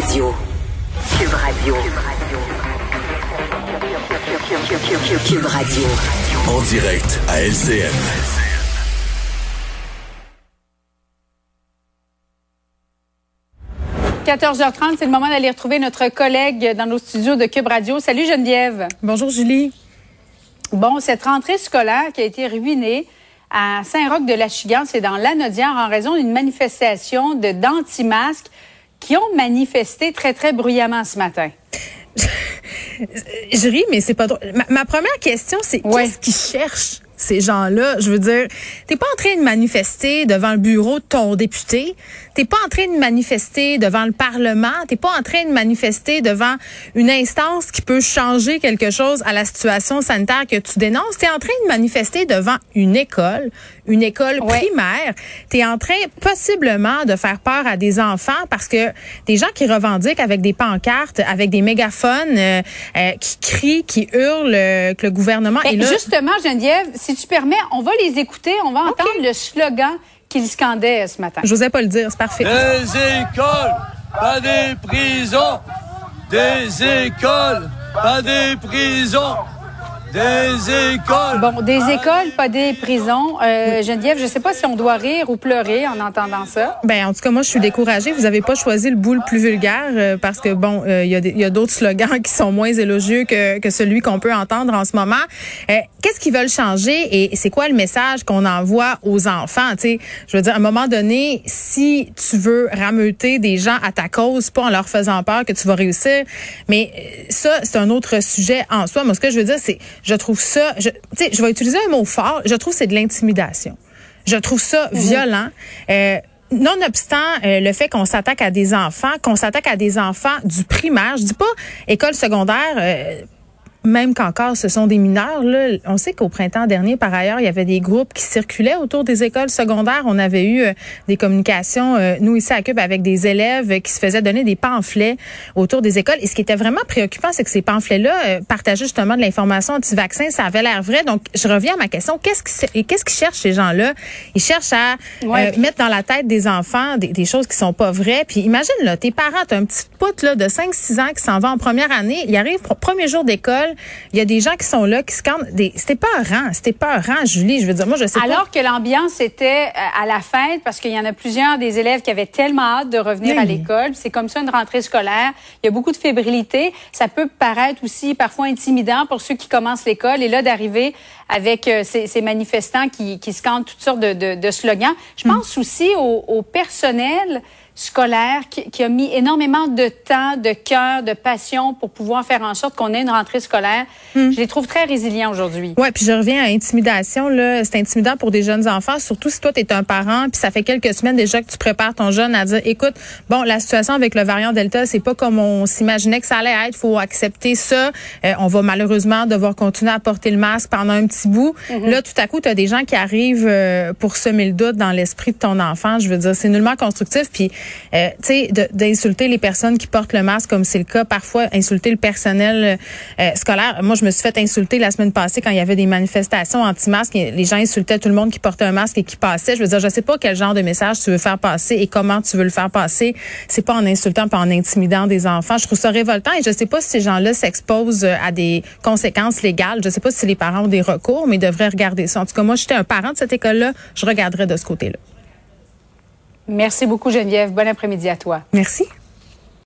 Radio. Cube Radio. Cube Radio. En direct à LCN. – 14h30, c'est le moment d'aller retrouver notre collègue dans nos studios de Cube Radio. Salut Geneviève. Bonjour Julie. Bon, cette rentrée scolaire qui a été ruinée à Saint-Roch de la Chigante, c'est dans l'Anodière en raison d'une manifestation de d'anti-masques qui ont manifesté très, très bruyamment ce matin. Je ris, mais c'est pas drôle. Ma, première question, c'est qu'est-ce qu'ils cherchent? Ces gens-là. Je veux dire, t'es pas en train de manifester devant le bureau de ton député. T'es pas en train de manifester devant le Parlement. T'es pas en train de manifester devant une instance qui peut changer quelque chose à la situation sanitaire que tu dénonces. T'es en train de manifester devant une école, une école primaire. T'es en train possiblement de faire peur à des enfants parce que des gens qui revendiquent avec des pancartes, avec des mégaphones, euh, euh, qui crient, qui hurlent euh, que le gouvernement ben, est là. Justement, Geneviève, si tu permets, on va les écouter, on va entendre le slogan qu'ils scandaient ce matin. Je n'osais pas le dire, c'est parfait. Des écoles, pas des prisons. Des écoles, pas des prisons. Des écoles. Bon, des écoles, pas des prisons. Euh, Geneviève, je sais pas si on doit rire ou pleurer en entendant ça. Ben, en tout cas, moi, je suis découragée. Vous avez pas choisi le bout le plus vulgaire euh, parce que bon, euh, il y a, d'autres slogans qui sont moins élogieux que, que celui qu'on peut entendre en ce moment. Euh, qu'est-ce qu'ils veulent changer et c'est quoi le message qu'on envoie aux enfants? Tu sais, je veux dire, à un moment donné, si tu veux rameuter des gens à ta cause, pas en leur faisant peur que tu vas réussir, mais ça, c'est un autre sujet en soi. Moi, ce que je veux dire, c'est je trouve ça, je, je vais utiliser un mot fort, je trouve c'est de l'intimidation. Je trouve ça mhm. violent. Euh, Nonobstant euh, le fait qu'on s'attaque à des enfants, qu'on s'attaque à des enfants du primaire, je dis pas école secondaire. Euh, même qu'encore ce sont des mineurs. Là. On sait qu'au printemps dernier, par ailleurs, il y avait des groupes qui circulaient autour des écoles secondaires. On avait eu euh, des communications, euh, nous ici à Cube, avec des élèves qui se faisaient donner des pamphlets autour des écoles. Et ce qui était vraiment préoccupant, c'est que ces pamphlets-là euh, partageaient justement de l'information anti-vaccin. Ça avait l'air vrai. Donc, je reviens à ma question. Qu'est-ce qu'ils qu'est-ce qu'ils cherchent, ces gens-là? Ils cherchent à mettre dans la tête des enfants des, choses qui sont pas vraies. Puis imagine, là, tes parents, t'as un petit pote là, de 5-6 ans qui s'en va en première année. Il arrive premier jour d'école il y a des gens qui sont là, qui scandent des. C'était pas rang, c'était pas rang, Julie. Je veux dire, moi, je sais Alors que l'ambiance était euh, à la fête, parce qu'il y en a plusieurs des élèves qui avaient tellement hâte de revenir à l'école. C'est comme ça une rentrée scolaire. Il y a beaucoup de fébrilité. Ça peut paraître aussi parfois intimidant pour ceux qui commencent l'école. Et là, d'arriver avec euh, ces, ces, manifestants qui, qui scandent toutes sortes de, de, de slogans. Je hmm. pense aussi au, au personnel scolaire qui, qui, a mis énormément de temps, de cœur, de passion pour pouvoir faire en sorte qu'on ait une rentrée scolaire. Hmm. Je les trouve très résilients aujourd'hui. Ouais, puis je reviens à intimidation là, c'est intimidant pour des jeunes enfants, surtout si toi tu es un parent puis ça fait quelques semaines déjà que tu prépares ton jeune à dire écoute, bon, la situation avec le variant Delta, c'est pas comme on s'imaginait que ça allait être, faut accepter ça. Euh, on va malheureusement devoir continuer à porter le masque pendant un petit bout. Mhm. Là, tout à coup, tu as des gens qui arrivent euh, pour semer le doute dans l'esprit de ton enfant. Je veux dire, c'est nullement constructif puis euh, tu sais, d'insulter les personnes qui portent le masque, comme c'est le cas parfois, insulter le personnel euh, scolaire. Moi, je me suis fait insulter la semaine passée quand il y avait des manifestations anti-masques. Les gens insultaient tout le monde qui portait un masque et qui passait. Je veux dire, je sais pas quel genre de message tu veux faire passer et comment tu veux le faire passer. C'est pas en insultant, pas en intimidant des enfants. Je trouve ça révoltant et je sais pas si ces gens-là s'exposent à des conséquences légales. Je sais pas si les parents ont des recours, mais ils devraient regarder ça. En tout cas, moi, j'étais un parent de cette école-là, je regarderais de ce côté-là. Merci beaucoup, Geneviève. Bon après-midi à toi. Merci.